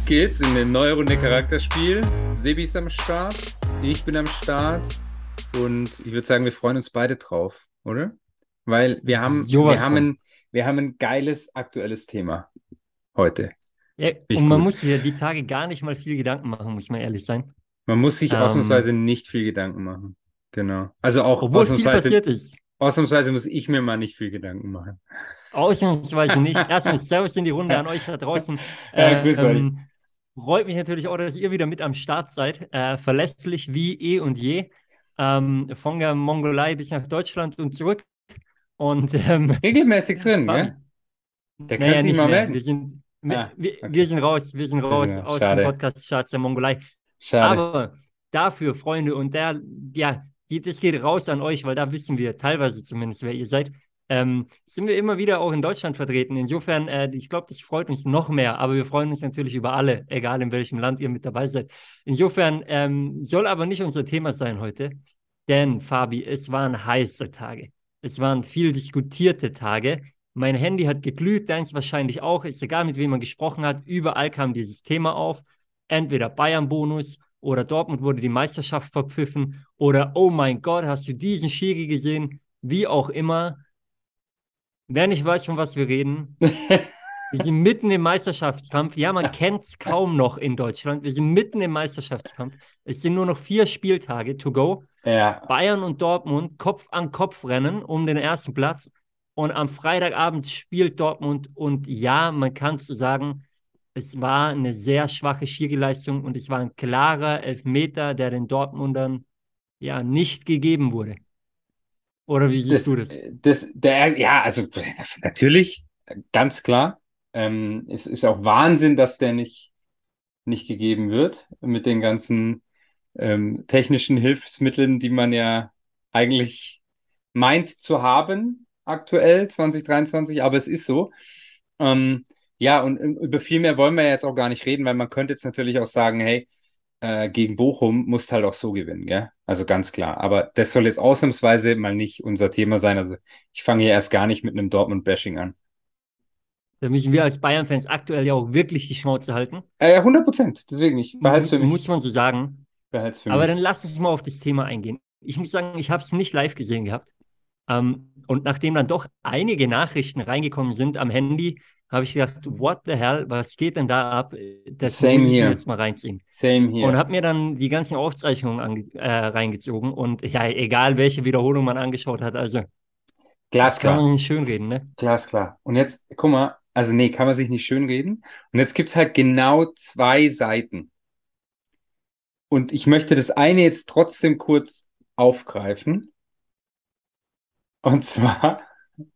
Auf geht's in eine neue Runde Charakterspiel. Sebi ist am Start, ich bin am Start und ich würde sagen, wir freuen uns beide drauf, oder? Weil wir haben, wir haben, ein, wir haben ein geiles aktuelles Thema heute. Ja, und man gut. muss sich ja die Tage gar nicht mal viel Gedanken machen, muss man ehrlich sein. Man muss sich ähm, ausnahmsweise nicht viel Gedanken machen. Genau. Also auch Obwohl ausnahmsweise, viel passiert ist. ausnahmsweise muss ich mir mal nicht viel Gedanken machen. Ausnahmsweise nicht. Erstmal Servus in die Runde an euch da draußen. Äh, grüß ähm, euch. Freut mich natürlich auch, dass ihr wieder mit am Start seid. Äh, verlässlich wie eh und je. Ähm, von der Mongolei bis nach Deutschland und zurück. Und, ähm, Regelmäßig drin, ne? Der naja, kann sich mal melden. Wir sind, ah, wir, okay. wir, sind raus, wir sind raus wir aus Schade. dem Podcast-Charts der Mongolei. Schade. Aber dafür, Freunde, und der, ja, das geht raus an euch, weil da wissen wir teilweise zumindest, wer ihr seid ähm, sind wir immer wieder auch in Deutschland vertreten. Insofern, äh, ich glaube, das freut uns noch mehr, aber wir freuen uns natürlich über alle, egal in welchem Land ihr mit dabei seid. Insofern ähm, soll aber nicht unser Thema sein heute, denn Fabi, es waren heiße Tage. Es waren viel diskutierte Tage. Mein Handy hat geglüht, deins wahrscheinlich auch. Ist egal, mit wem man gesprochen hat. Überall kam dieses Thema auf. Entweder Bayern-Bonus oder Dortmund wurde die Meisterschaft verpfiffen oder oh mein Gott, hast du diesen Schiri gesehen? Wie auch immer. Wer nicht weiß, von was wir reden, wir sind mitten im Meisterschaftskampf. Ja, man kennt es kaum noch in Deutschland. Wir sind mitten im Meisterschaftskampf. Es sind nur noch vier Spieltage to go. Ja. Bayern und Dortmund Kopf an Kopf rennen um den ersten Platz. Und am Freitagabend spielt Dortmund. Und ja, man kann es sagen, es war eine sehr schwache Schiri-Leistung und es war ein klarer Elfmeter, der den Dortmundern ja nicht gegeben wurde. Oder wie siehst du das? das der, ja, also natürlich, ganz klar. Ähm, es ist auch Wahnsinn, dass der nicht, nicht gegeben wird mit den ganzen ähm, technischen Hilfsmitteln, die man ja eigentlich meint zu haben aktuell 2023, aber es ist so. Ähm, ja, und über viel mehr wollen wir jetzt auch gar nicht reden, weil man könnte jetzt natürlich auch sagen, hey, äh, gegen Bochum musst halt auch so gewinnen, gell? Also ganz klar. Aber das soll jetzt ausnahmsweise mal nicht unser Thema sein. Also ich fange hier erst gar nicht mit einem Dortmund-Bashing an. Da müssen wir als Bayern-Fans aktuell ja auch wirklich die Schnauze halten. Äh, 100 Prozent, deswegen nicht. Behalt's für mich. Muss man so sagen. Behalt's für Aber mich. dann lass uns mal auf das Thema eingehen. Ich muss sagen, ich habe es nicht live gesehen gehabt. Ähm, und nachdem dann doch einige Nachrichten reingekommen sind am Handy, habe ich gedacht, what the hell, was geht denn da ab? Das Same muss ich here. mir jetzt mal reinziehen. Same here. Und habe mir dann die ganzen Aufzeichnungen äh, reingezogen und ja, egal welche Wiederholung man angeschaut hat, also Glasklar. Kann man nicht schönreden, ne? Glasklar. Und jetzt, guck mal, also nee, kann man sich nicht schönreden. Und jetzt gibt es halt genau zwei Seiten. Und ich möchte das eine jetzt trotzdem kurz aufgreifen. Und zwar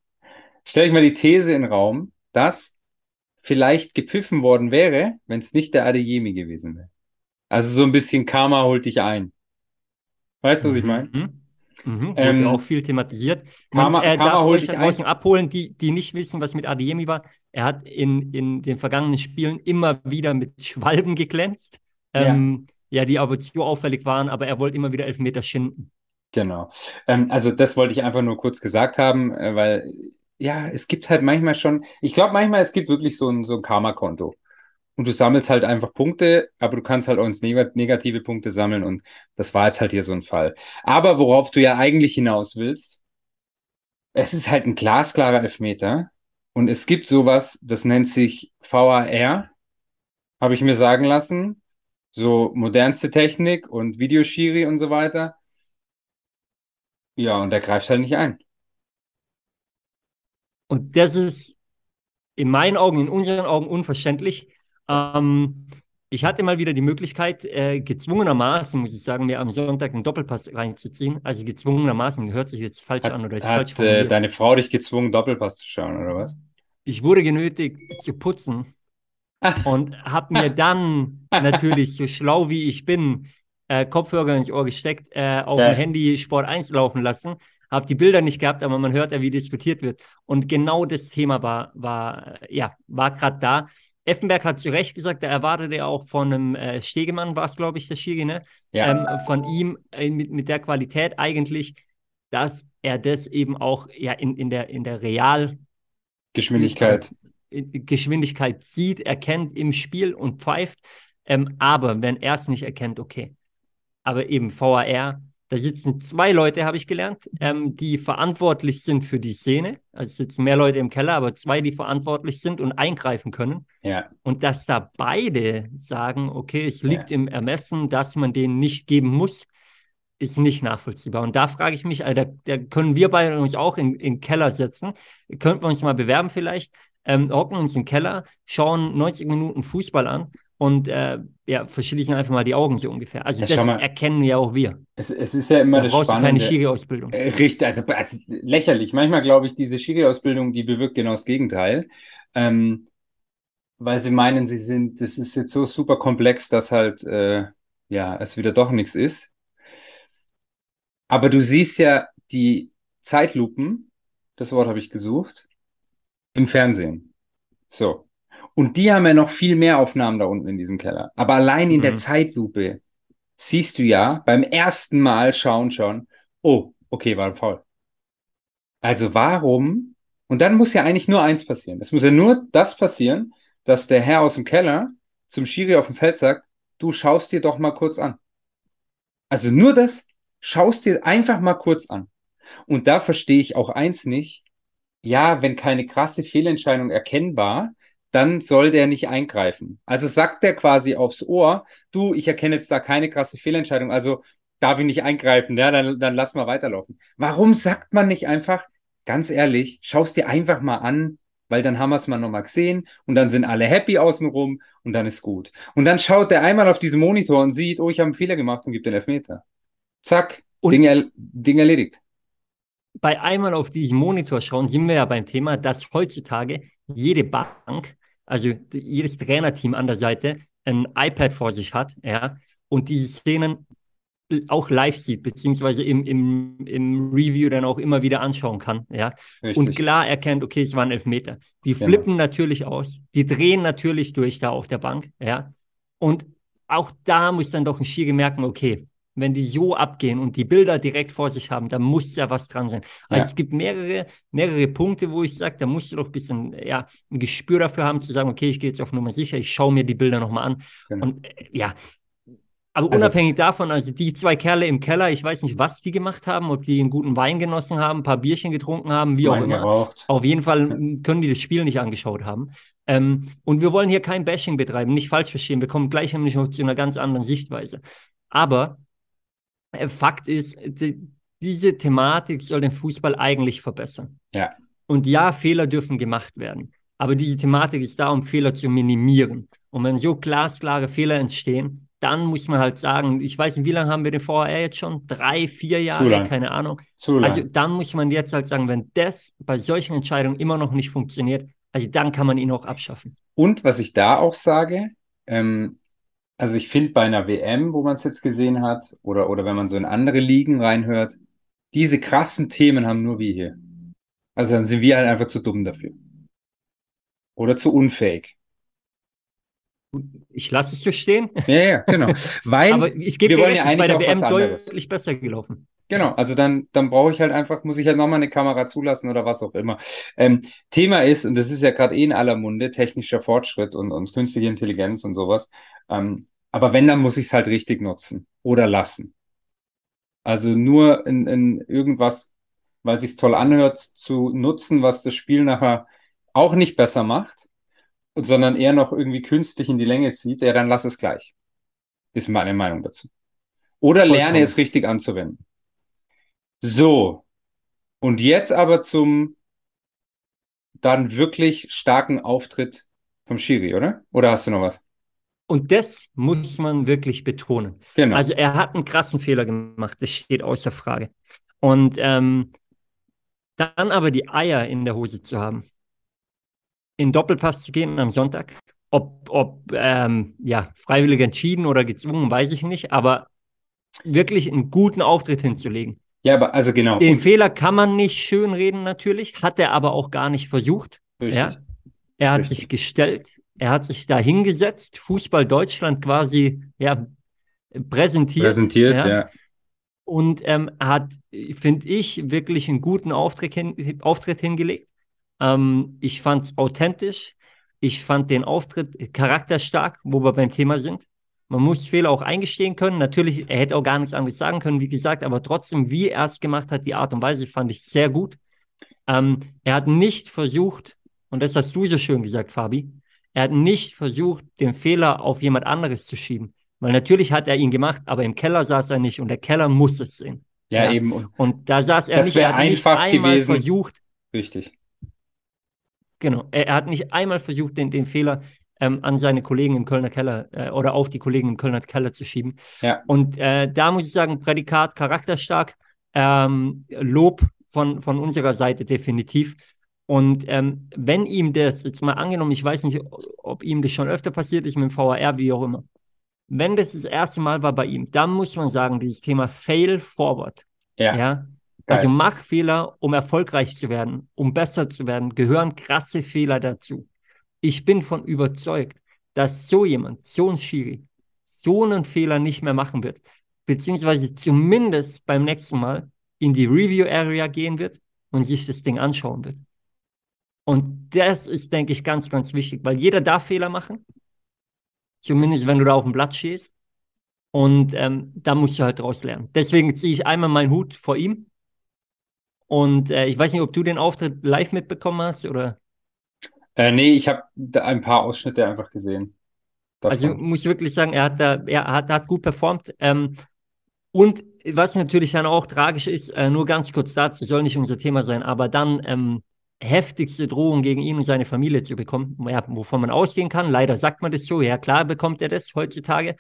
stelle ich mal die These in den Raum, dass vielleicht gepfiffen worden wäre, wenn es nicht der Adeyemi gewesen wäre. Also so ein bisschen Karma holt dich ein. Weißt du, was ich meine? Mhm. Mhm, ähm, auch viel thematisiert. Karma, Man, äh, Karma darf euch ein. abholen, die, die nicht wissen, was mit Adeyemi war. Er hat in, in den vergangenen Spielen immer wieder mit Schwalben geglänzt, ähm, ja. ja. die aber zu auffällig waren, aber er wollte immer wieder Elfmeter schinden. Genau. Ähm, also das wollte ich einfach nur kurz gesagt haben, äh, weil ja, es gibt halt manchmal schon, ich glaube manchmal, es gibt wirklich so ein, so ein Karma-Konto. Und du sammelst halt einfach Punkte, aber du kannst halt auch ins Neg negative Punkte sammeln und das war jetzt halt hier so ein Fall. Aber worauf du ja eigentlich hinaus willst, es ist halt ein glasklarer Elfmeter und es gibt sowas, das nennt sich VAR, habe ich mir sagen lassen. So modernste Technik und Videoschiri und so weiter. Ja, und der greift halt nicht ein. Und das ist in meinen Augen, in unseren Augen unverständlich. Ähm, ich hatte mal wieder die Möglichkeit, äh, gezwungenermaßen, muss ich sagen, mir am Sonntag einen Doppelpass reinzuziehen. Also gezwungenermaßen, hört sich jetzt falsch hat, an oder ist hat, falsch äh, deine Frau dich gezwungen, Doppelpass zu schauen, oder was? Ich wurde genötigt zu putzen und habe mir dann natürlich, so schlau wie ich bin, äh, Kopfhörer ins Ohr gesteckt, äh, auf ja. dem Handy Sport 1 laufen lassen habe die Bilder nicht gehabt, aber man hört ja, wie diskutiert wird. Und genau das Thema war, war, ja, war gerade da. Effenberg hat zu Recht gesagt, er erwartete ja auch von einem äh, Stegemann, war es, glaube ich, der Schiri, ne? Ja. Ähm, von ihm äh, mit, mit der Qualität eigentlich, dass er das eben auch ja in, in der, in der Real Geschwindigkeit Geschwindigkeit sieht, erkennt im Spiel und pfeift. Ähm, aber wenn er es nicht erkennt, okay. Aber eben VAR, da sitzen zwei Leute, habe ich gelernt, ähm, die verantwortlich sind für die Szene. Also es sitzen mehr Leute im Keller, aber zwei, die verantwortlich sind und eingreifen können. Ja. Und dass da beide sagen, okay, es liegt ja. im Ermessen, dass man den nicht geben muss, ist nicht nachvollziehbar. Und da frage ich mich, also da, da können wir beide uns auch in, in den Keller setzen. Könnten wir uns mal bewerben vielleicht, ähm, hocken uns im Keller, schauen 90 Minuten Fußball an und äh, ja, verschließen einfach mal die Augen so ungefähr. Also ja, das mal, erkennen ja auch wir. Es, es ist ja immer da das brauchst Spannende. Keine Schiri-Ausbildung. Äh, richtig, also, also, lächerlich. Manchmal glaube ich, diese Schiri-Ausbildung, die bewirkt genau das Gegenteil. Ähm, weil sie meinen, sie sind, das ist jetzt so super komplex, dass halt äh, ja es wieder doch nichts ist. Aber du siehst ja die Zeitlupen, das Wort habe ich gesucht, im Fernsehen. So. Und die haben ja noch viel mehr Aufnahmen da unten in diesem Keller. Aber allein in mhm. der Zeitlupe siehst du ja beim ersten Mal schauen schon, oh, okay, war Foul. Also warum? Und dann muss ja eigentlich nur eins passieren. Es muss ja nur das passieren, dass der Herr aus dem Keller zum Schiri auf dem Feld sagt, du schaust dir doch mal kurz an. Also nur das, schaust dir einfach mal kurz an. Und da verstehe ich auch eins nicht. Ja, wenn keine krasse Fehlentscheidung erkennbar, dann soll der nicht eingreifen. Also sagt der quasi aufs Ohr, du, ich erkenne jetzt da keine krasse Fehlentscheidung, also darf ich nicht eingreifen, ja, dann, dann lass mal weiterlaufen. Warum sagt man nicht einfach, ganz ehrlich, schaust dir einfach mal an, weil dann haben wir es mal nochmal gesehen und dann sind alle happy außenrum und dann ist gut. Und dann schaut der einmal auf diesen Monitor und sieht, oh, ich habe einen Fehler gemacht und gibt den Elfmeter. Zack, und Ding, er, Ding erledigt. Bei einmal auf diesen Monitor schauen, sind wir ja beim Thema, dass heutzutage jede Bank, also jedes Trainerteam an der Seite, ein iPad vor sich hat, ja, und diese Szenen auch live sieht, beziehungsweise im, im, im Review dann auch immer wieder anschauen kann, ja. Richtig. Und klar erkennt, okay, es waren Elfmeter. Die genau. flippen genau. natürlich aus, die drehen natürlich durch da auf der Bank, ja. Und auch da muss dann doch ein Schiri merken, okay, wenn die so abgehen und die Bilder direkt vor sich haben, da muss ja was dran sein. Also ja. es gibt mehrere, mehrere Punkte, wo ich sage, da musst du doch ein bisschen ja, ein Gespür dafür haben, zu sagen, okay, ich gehe jetzt auf Nummer sicher, ich schaue mir die Bilder nochmal an. Genau. Und äh, ja, aber also, unabhängig davon, also die zwei Kerle im Keller, ich weiß nicht, was die gemacht haben, ob die einen guten Wein genossen haben, ein paar Bierchen getrunken haben, wie auch immer. Geraucht. Auf jeden Fall können die das Spiel nicht angeschaut haben. Ähm, und wir wollen hier kein Bashing betreiben, nicht falsch verstehen. Wir kommen gleich nämlich noch zu einer ganz anderen Sichtweise. Aber Fakt ist, die, diese Thematik soll den Fußball eigentlich verbessern. Ja. Und ja, Fehler dürfen gemacht werden. Aber diese Thematik ist da, um Fehler zu minimieren. Und wenn so glasklare Fehler entstehen, dann muss man halt sagen, ich weiß nicht, wie lange haben wir den VR jetzt schon? Drei, vier Jahre, keine Ahnung. Zu lang. Also dann muss man jetzt halt sagen, wenn das bei solchen Entscheidungen immer noch nicht funktioniert, also dann kann man ihn auch abschaffen. Und was ich da auch sage, ähm, also ich finde bei einer WM, wo man es jetzt gesehen hat, oder, oder wenn man so in andere Ligen reinhört, diese krassen Themen haben nur wir hier. Also dann sind wir halt einfach zu dumm dafür. Oder zu unfähig. Ich lasse es so stehen. Ja, ja, genau. Weil Aber ich gebe dir ja bei der WM deutlich besser gelaufen. Genau, also dann, dann brauche ich halt einfach, muss ich halt nochmal eine Kamera zulassen oder was auch immer. Ähm, Thema ist, und das ist ja gerade eh in aller Munde, technischer Fortschritt und, und künstliche Intelligenz und sowas. Ähm, aber wenn, dann muss ich es halt richtig nutzen oder lassen. Also nur in, in irgendwas, weil sich toll anhört, zu nutzen, was das Spiel nachher auch nicht besser macht, sondern eher noch irgendwie künstlich in die Länge zieht, ja, dann lass es gleich. Ist meine Meinung dazu. Oder lerne es richtig anzuwenden. So. Und jetzt aber zum dann wirklich starken Auftritt vom Schiri, oder? Oder hast du noch was? Und das muss man wirklich betonen. Genau. Also er hat einen krassen Fehler gemacht, das steht außer Frage. Und ähm, dann aber die Eier in der Hose zu haben, in Doppelpass zu gehen am Sonntag, ob, ob ähm, ja, freiwillig entschieden oder gezwungen, weiß ich nicht, aber wirklich einen guten Auftritt hinzulegen. Ja, aber also genau. Den Und Fehler kann man nicht schönreden natürlich, hat er aber auch gar nicht versucht. Richtig. Ja? Er hat Richtig. sich gestellt, er hat sich da hingesetzt, Fußball Deutschland quasi ja, präsentiert. Präsentiert, ja. ja. Und ähm, hat, finde ich, wirklich einen guten Auftritt, hin, Auftritt hingelegt. Ähm, ich fand es authentisch. Ich fand den Auftritt charakterstark, wo wir beim Thema sind. Man muss Fehler auch eingestehen können. Natürlich, er hätte auch gar nichts anderes sagen können, wie gesagt, aber trotzdem, wie er es gemacht hat, die Art und Weise fand ich sehr gut. Ähm, er hat nicht versucht, und das hast du so schön gesagt, Fabi, er hat nicht versucht, den Fehler auf jemand anderes zu schieben. Weil natürlich hat er ihn gemacht, aber im Keller saß er nicht und der Keller muss es sehen. Ja, ja. eben. Und, und, da saß er das nicht, er hat nicht einmal gewesen. versucht. Richtig. Genau. Er, er, hat nicht einmal versucht, den, den Fehler ähm, an seine Kollegen im Kölner Keller äh, oder auf die Kollegen im Kölner Keller zu schieben. Ja. Und äh, da muss ich sagen, Prädikat charakterstark, ähm, Lob von, von unserer Seite definitiv. Und ähm, wenn ihm das, jetzt mal angenommen, ich weiß nicht, ob ihm das schon öfter passiert ist mit dem VAR, wie auch immer, wenn das das erste Mal war bei ihm, dann muss man sagen, dieses Thema Fail Forward. Ja. ja? Also mach Fehler, um erfolgreich zu werden, um besser zu werden, gehören krasse Fehler dazu. Ich bin von überzeugt, dass so jemand, so ein Schiri, so einen Fehler nicht mehr machen wird, beziehungsweise zumindest beim nächsten Mal in die Review Area gehen wird und sich das Ding anschauen wird. Und das ist, denke ich, ganz, ganz wichtig, weil jeder darf Fehler machen. Zumindest, wenn du da auf dem Blatt stehst. Und ähm, da musst du halt draus lernen. Deswegen ziehe ich einmal meinen Hut vor ihm. Und äh, ich weiß nicht, ob du den Auftritt live mitbekommen hast oder. Äh, nee, ich habe ein paar Ausschnitte einfach gesehen. Davon. Also muss ich wirklich sagen, er hat da, er hat, hat gut performt. Ähm, und was natürlich dann auch tragisch ist, äh, nur ganz kurz dazu, soll nicht unser Thema sein, aber dann ähm, heftigste Drohung gegen ihn und seine Familie zu bekommen, ja, wovon man ausgehen kann. Leider sagt man das so, ja klar bekommt er das heutzutage.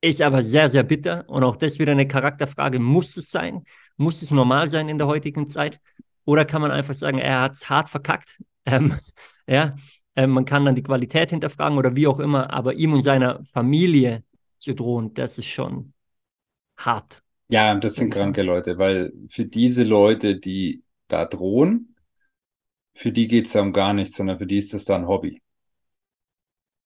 Ist aber sehr, sehr bitter und auch das wieder eine Charakterfrage. Muss es sein? Muss es normal sein in der heutigen Zeit? Oder kann man einfach sagen, er hat es hart verkackt? Ähm, ja, ähm, man kann dann die Qualität hinterfragen oder wie auch immer, aber ihm und seiner Familie zu drohen, das ist schon hart. Ja, das sind kranke Leute, weil für diese Leute, die da drohen, für die geht es ja um gar nichts, sondern für die ist das dann ein Hobby.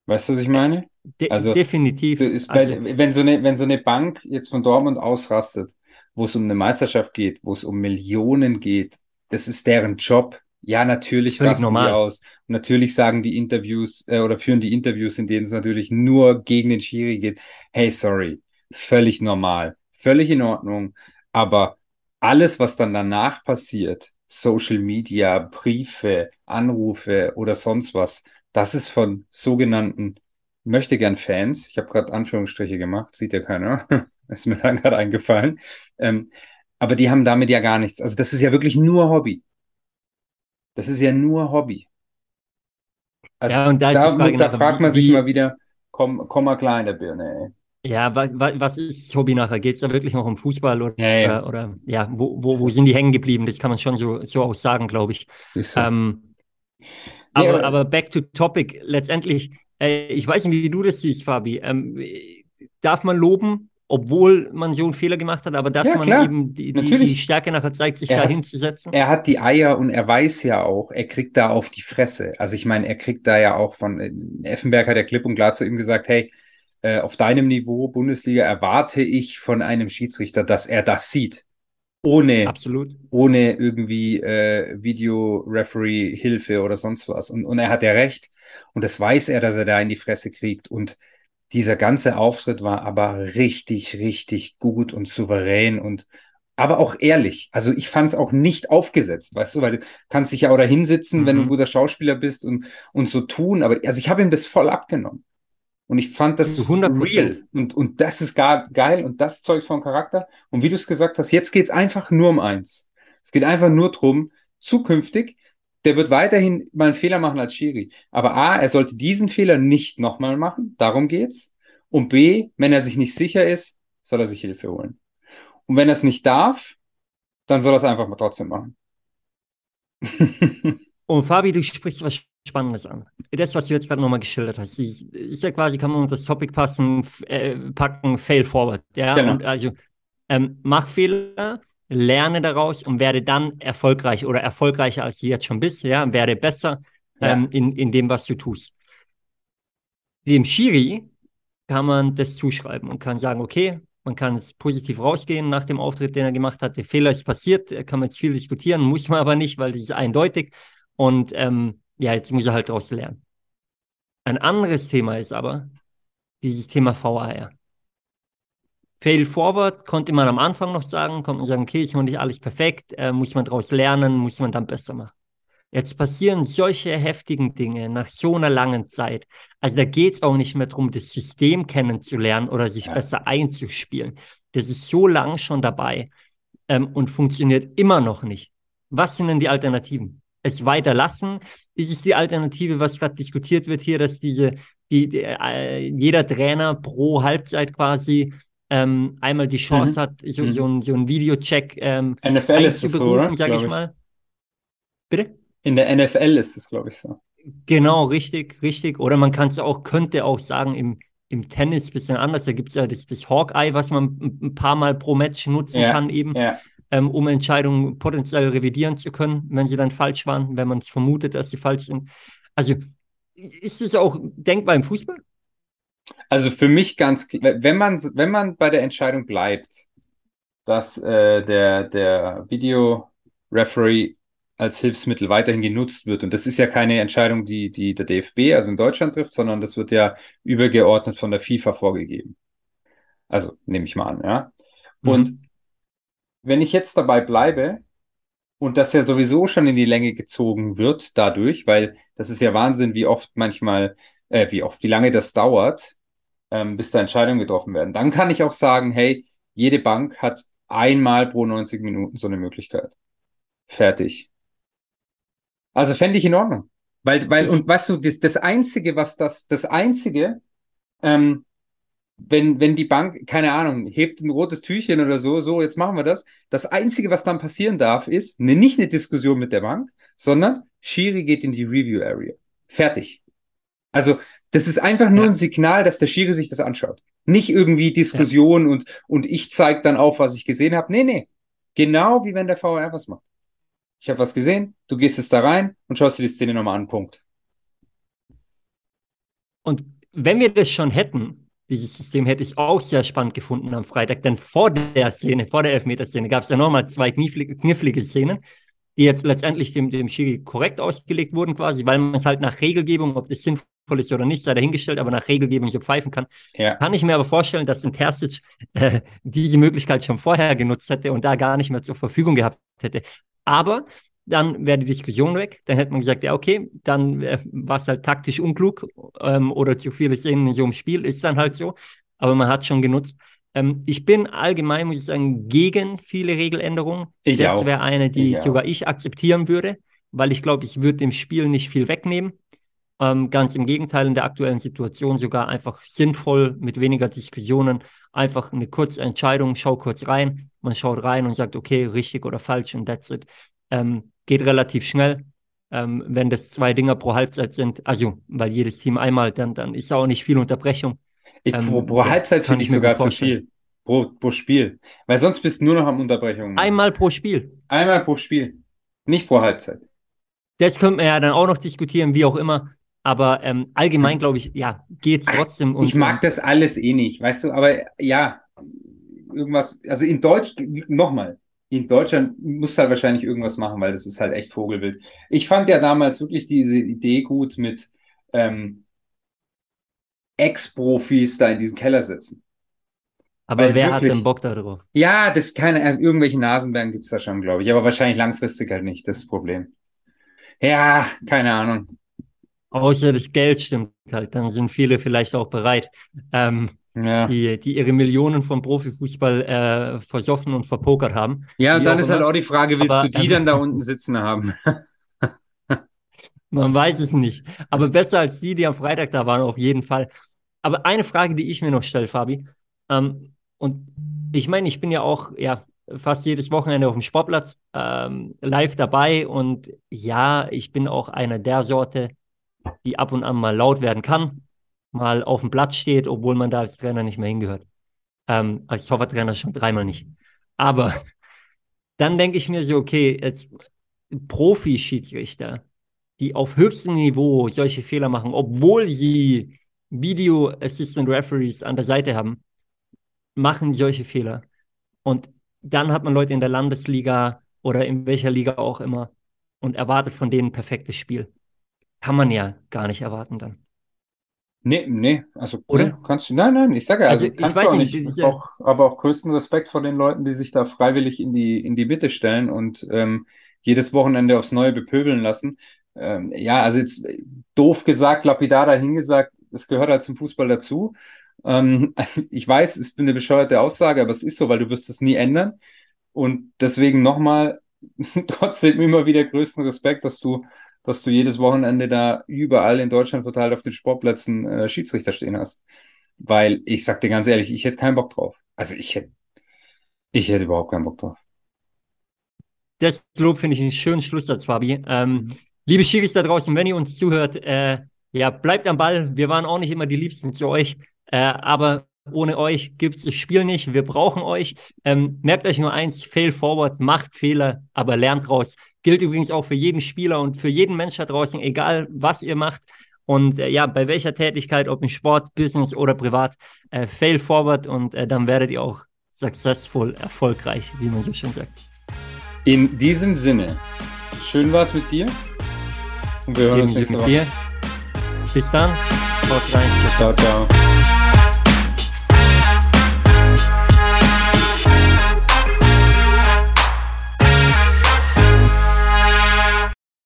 Weißt du, was ich meine? De also definitiv. Bei, also, wenn, so eine, wenn so eine Bank jetzt von Dortmund ausrastet, wo es um eine Meisterschaft geht, wo es um Millionen geht, das ist deren Job. Ja, natürlich rasten normal. die aus. Und natürlich sagen die Interviews äh, oder führen die Interviews, in denen es natürlich nur gegen den Schiri geht. Hey, sorry, völlig normal, völlig in Ordnung. Aber alles, was dann danach passiert, Social Media, Briefe, Anrufe oder sonst was. Das ist von sogenannten möchte gern Fans. Ich habe gerade Anführungsstriche gemacht, sieht ja keiner. ist mir dann gerade eingefallen. Ähm, aber die haben damit ja gar nichts. Also das ist ja wirklich nur Hobby. Das ist ja nur Hobby. Also ja, und da, da, da fragt man sich mal wieder, komm, komm mal kleine Birne, ey. Ja, was, was ist Hobby nachher? Geht es da wirklich noch um Fußball oder, ja, ja. oder ja, wo, wo, wo sind die hängen geblieben? Das kann man schon so, so auch sagen, glaube ich. So. Ähm, aber, ja, aber back to topic, letztendlich, äh, ich weiß nicht, wie du das siehst, Fabi. Ähm, darf man loben, obwohl man so einen Fehler gemacht hat, aber dass ja, man klar. eben die, die, die, Stärke nachher zeigt, sich er da hat, hinzusetzen? Er hat die Eier und er weiß ja auch, er kriegt da auf die Fresse. Also ich meine, er kriegt da ja auch von, äh, Effenberg hat ja klipp und klar zu ihm gesagt, hey, äh, auf deinem Niveau Bundesliga erwarte ich von einem Schiedsrichter, dass er das sieht. Ohne, Absolut. ohne irgendwie äh, Video-Referee-Hilfe oder sonst was. Und, und er hat ja recht. Und das weiß er, dass er da in die Fresse kriegt. Und dieser ganze Auftritt war aber richtig, richtig gut und souverän und aber auch ehrlich. Also ich fand es auch nicht aufgesetzt, weißt du, weil du kannst dich ja auch da hinsitzen, mhm. wenn du ein mhm. guter Schauspieler bist und, und so tun. Aber also ich habe ihm das voll abgenommen. Und ich fand das Zu 100%. real. Und, und das ist gar geil und das Zeug von Charakter. Und wie du es gesagt hast, jetzt geht es einfach nur um eins. Es geht einfach nur drum, zukünftig, der wird weiterhin mal einen Fehler machen als Schiri. Aber A, er sollte diesen Fehler nicht nochmal machen. Darum geht's. Und B, wenn er sich nicht sicher ist, soll er sich Hilfe holen. Und wenn er es nicht darf, dann soll er es einfach mal trotzdem machen. Und Fabi, du sprichst was Spannendes an. Das, was du jetzt gerade nochmal geschildert hast, ist, ist, ja quasi, kann man unter das Topic passen, äh, packen, fail forward. Ja, genau. und also ähm, mach Fehler, lerne daraus und werde dann erfolgreich oder erfolgreicher als du jetzt schon bist, ja, werde besser ja. ähm, in, in dem, was du tust. Dem Shiri kann man das zuschreiben und kann sagen, okay, man kann es positiv rausgehen nach dem Auftritt, den er gemacht hat. Der Fehler ist passiert, kann man jetzt viel diskutieren, muss man aber nicht, weil das ist eindeutig. Und ähm, ja, jetzt muss er halt daraus lernen. Ein anderes Thema ist aber dieses Thema VAR. Fail forward konnte man am Anfang noch sagen, konnte man sagen, okay, ist noch nicht alles perfekt, äh, muss man daraus lernen, muss man dann besser machen. Jetzt passieren solche heftigen Dinge nach so einer langen Zeit. Also da geht es auch nicht mehr darum, das System kennenzulernen oder sich ja. besser einzuspielen. Das ist so lang schon dabei ähm, und funktioniert immer noch nicht. Was sind denn die Alternativen? Es weiterlassen? Ist es die Alternative, was gerade diskutiert wird hier, dass diese, die, die äh, jeder Trainer pro Halbzeit quasi ähm, einmal die Chance mhm. hat, so, mhm. so, ein, so Videocheck ähm, NFL ist es so, oder? sag ich, ich mal. Bitte? In der NFL ist es, glaube ich, so. Genau, richtig, richtig. Oder man kann es auch, könnte auch sagen, im, im Tennis ein bisschen anders. Da gibt es ja das, das Hawkeye, was man ein paar Mal pro Match nutzen ja, kann, eben, ja. Ähm, um Entscheidungen potenziell revidieren zu können, wenn sie dann falsch waren, wenn man es vermutet, dass sie falsch sind. Also ist es auch denkbar im Fußball? Also für mich ganz, wenn man, wenn man bei der Entscheidung bleibt, dass äh, der, der Video-Referee als Hilfsmittel weiterhin genutzt wird. Und das ist ja keine Entscheidung, die, die der DFB, also in Deutschland trifft, sondern das wird ja übergeordnet von der FIFA vorgegeben. Also nehme ich mal an, ja. Mhm. Wenn ich jetzt dabei bleibe und das ja sowieso schon in die Länge gezogen wird dadurch, weil das ist ja Wahnsinn, wie oft manchmal, äh, wie oft, wie lange das dauert, ähm, bis da Entscheidungen getroffen werden. Dann kann ich auch sagen, hey, jede Bank hat einmal pro 90 Minuten so eine Möglichkeit. Fertig. Also fände ich in Ordnung. Weil, weil, und weißt du, das, das Einzige, was das, das Einzige, ähm, wenn, wenn die Bank, keine Ahnung, hebt ein rotes Tüchchen oder so, so, jetzt machen wir das. Das Einzige, was dann passieren darf, ist ne, nicht eine Diskussion mit der Bank, sondern Schiri geht in die Review Area. Fertig. Also, das ist einfach nur ja. ein Signal, dass der Schiri sich das anschaut. Nicht irgendwie Diskussion ja. und, und ich zeige dann auf, was ich gesehen habe. Nee, nee. Genau wie wenn der VR was macht ich habe was gesehen, du gehst jetzt da rein und schaust dir die Szene nochmal an, Punkt. Und wenn wir das schon hätten, dieses System hätte ich auch sehr spannend gefunden am Freitag, denn vor der Szene, vor der Elfmeterszene, gab es ja nochmal zwei knifflige, knifflige Szenen, die jetzt letztendlich dem, dem Schiri korrekt ausgelegt wurden, quasi, weil man es halt nach Regelgebung, ob das sinnvoll ist oder nicht, sei dahingestellt, aber nach Regelgebung so pfeifen kann. Ja. Kann ich mir aber vorstellen, dass ein Terzic äh, diese Möglichkeit schon vorher genutzt hätte und da gar nicht mehr zur Verfügung gehabt hätte. Aber dann wäre die Diskussion weg. Dann hätte man gesagt, ja, okay, dann äh, war es halt taktisch unklug ähm, oder zu viele Szenen in so einem Spiel, ist dann halt so. Aber man hat schon genutzt. Ähm, ich bin allgemein, muss ich sagen, gegen viele Regeländerungen. Ich das wäre eine, die ich sogar ich akzeptieren würde, weil ich glaube, ich würde dem Spiel nicht viel wegnehmen. Ähm, ganz im Gegenteil, in der aktuellen Situation sogar einfach sinnvoll, mit weniger Diskussionen, einfach eine kurze Entscheidung, schau kurz rein, man schaut rein und sagt, okay, richtig oder falsch und that's it. Ähm, geht relativ schnell. Ähm, wenn das zwei Dinger pro Halbzeit sind, also weil jedes Team einmal, dann, dann ist auch nicht viel Unterbrechung. Ich, pro, ähm, pro Halbzeit finde ich sogar zu viel. Pro, pro Spiel. Weil sonst bist du nur noch am Unterbrechungen. Einmal pro Spiel. Einmal pro Spiel. Nicht pro Halbzeit. Das könnte man ja dann auch noch diskutieren, wie auch immer. Aber ähm, allgemein glaube ich, ja, geht es trotzdem. Und, ich mag das alles eh nicht, weißt du, aber ja, irgendwas, also in Deutsch, nochmal, in Deutschland muss halt wahrscheinlich irgendwas machen, weil das ist halt echt Vogelwild. Ich fand ja damals wirklich diese Idee gut mit ähm, Ex-Profis da in diesen Keller sitzen. Aber weil wer wirklich, hat denn Bock darüber? Ja, das keine, äh, irgendwelche Nasenbären gibt's da schon, glaube ich, aber wahrscheinlich langfristig halt nicht, das, ist das Problem. Ja, keine Ahnung. Außer das Geld stimmt halt, dann sind viele vielleicht auch bereit, ähm, ja. die, die ihre Millionen vom Profifußball äh, versoffen und verpokert haben. Ja, und dann ist halt auch die Frage, willst Aber, du die ähm, dann da unten sitzen haben? Man weiß es nicht. Aber besser als die, die am Freitag da waren, auf jeden Fall. Aber eine Frage, die ich mir noch stelle, Fabi, ähm, und ich meine, ich bin ja auch ja, fast jedes Wochenende auf dem Sportplatz ähm, live dabei und ja, ich bin auch einer der Sorte, die ab und an mal laut werden kann, mal auf dem Platz steht, obwohl man da als Trainer nicht mehr hingehört. Ähm, als Torwarttrainer schon dreimal nicht. Aber dann denke ich mir so, okay, jetzt Profi-Schiedsrichter, die auf höchstem Niveau solche Fehler machen, obwohl sie Video Assistant Referees an der Seite haben, machen solche Fehler. Und dann hat man Leute in der Landesliga oder in welcher Liga auch immer und erwartet von denen ein perfektes Spiel kann man ja gar nicht erwarten dann. Nee, nee, also Oder? Nee, kannst du, nein, nein, ich sage ja, also, also kannst du auch nicht. nicht auch, aber auch größten Respekt vor den Leuten, die sich da freiwillig in die, in die Mitte stellen und ähm, jedes Wochenende aufs Neue bepöbeln lassen. Ähm, ja, also jetzt doof gesagt, lapidar dahingesagt, es gehört halt zum Fußball dazu. Ähm, ich weiß, es ist eine bescheuerte Aussage, aber es ist so, weil du wirst es nie ändern. Und deswegen nochmal, trotzdem immer wieder größten Respekt, dass du dass du jedes Wochenende da überall in Deutschland verteilt auf den Sportplätzen äh, Schiedsrichter stehen hast. Weil ich sag dir ganz ehrlich, ich hätte keinen Bock drauf. Also ich hätte, ich hätte überhaupt keinen Bock drauf. Das Lob finde ich einen schönen Schlusssatz, Fabi. Ähm, liebe Schiris da draußen, wenn ihr uns zuhört, äh, ja, bleibt am Ball. Wir waren auch nicht immer die Liebsten zu euch, äh, aber ohne euch gibt es das Spiel nicht. Wir brauchen euch. Ähm, merkt euch nur eins: Fail forward, macht Fehler, aber lernt raus. Gilt übrigens auch für jeden Spieler und für jeden Mensch da draußen, egal was ihr macht. Und äh, ja, bei welcher Tätigkeit, ob im Sport, Business oder privat, äh, fail forward und äh, dann werdet ihr auch successful, erfolgreich, wie man so schön sagt. In diesem Sinne, schön war es mit dir. Und wir hören uns nächste Woche. Bis dann. Haut rein. Ciao, ciao.